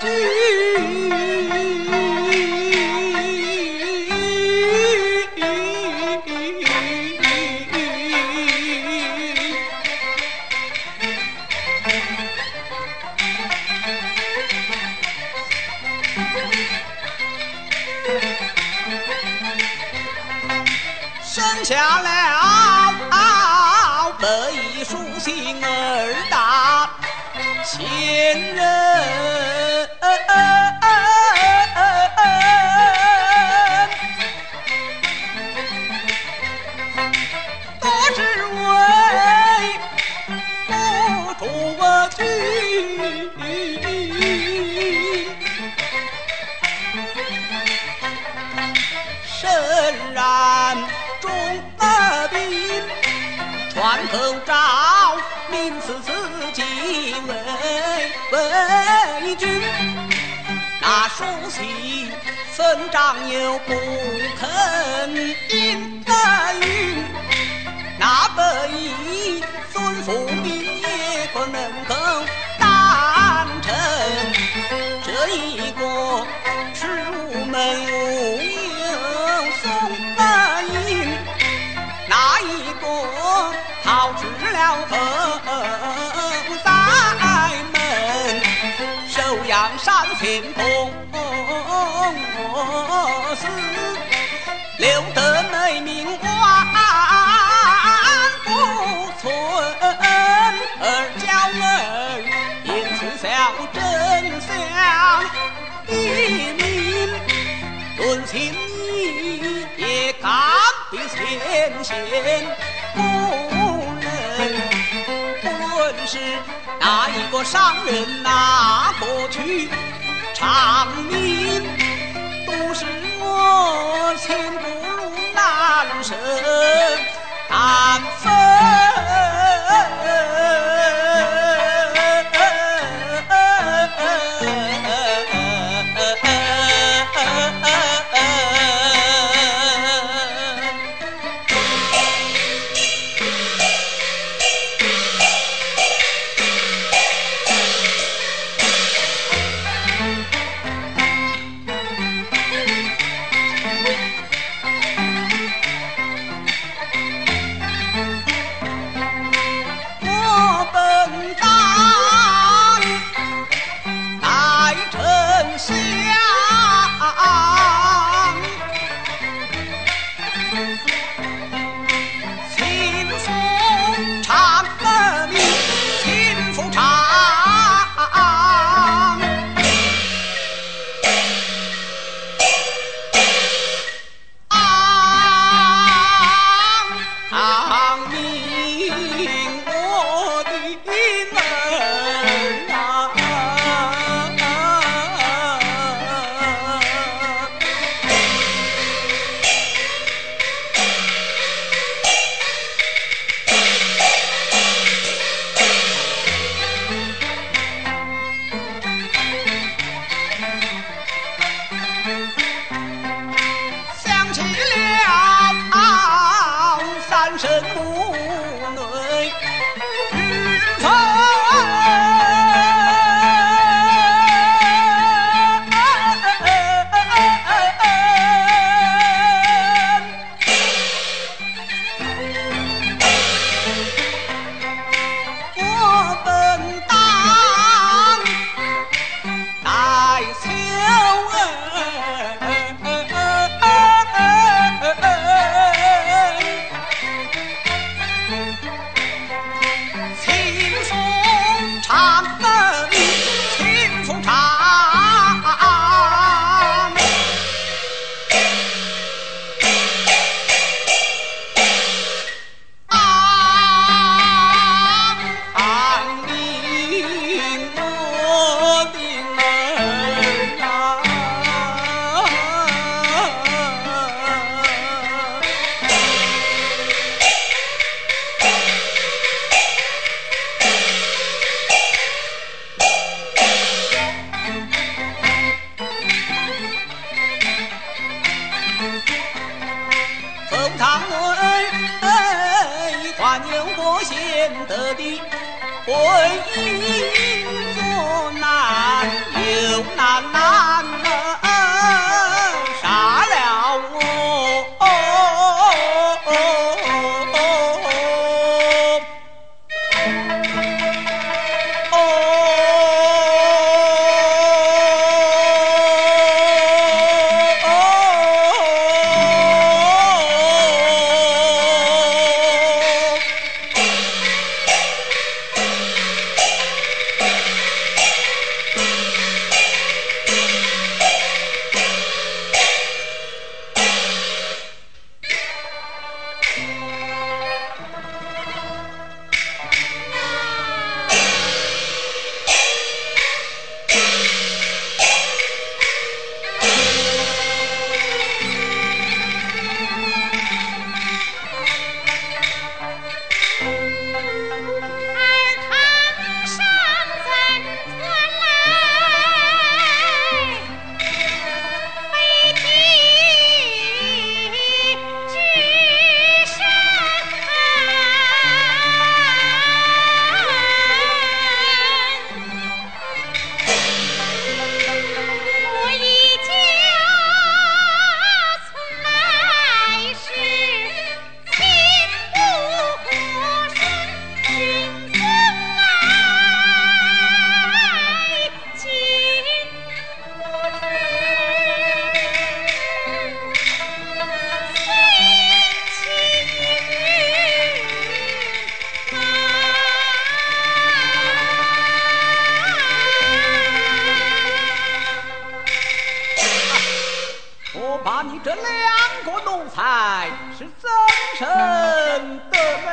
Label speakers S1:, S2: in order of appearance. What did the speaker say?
S1: 生下了背书信儿大仙人，身染重病，传头照，名次自己为为君。那书信分章又不了后在门，收养山前公司，留得美名万不存，而娇儿因此效真相一名，论情义也敢比先贤。是哪一个商人拿过去长命，都是我情不如难舍难分。想起了三生有我先得的，婚姻做难，有难难。这两个奴才是怎生得了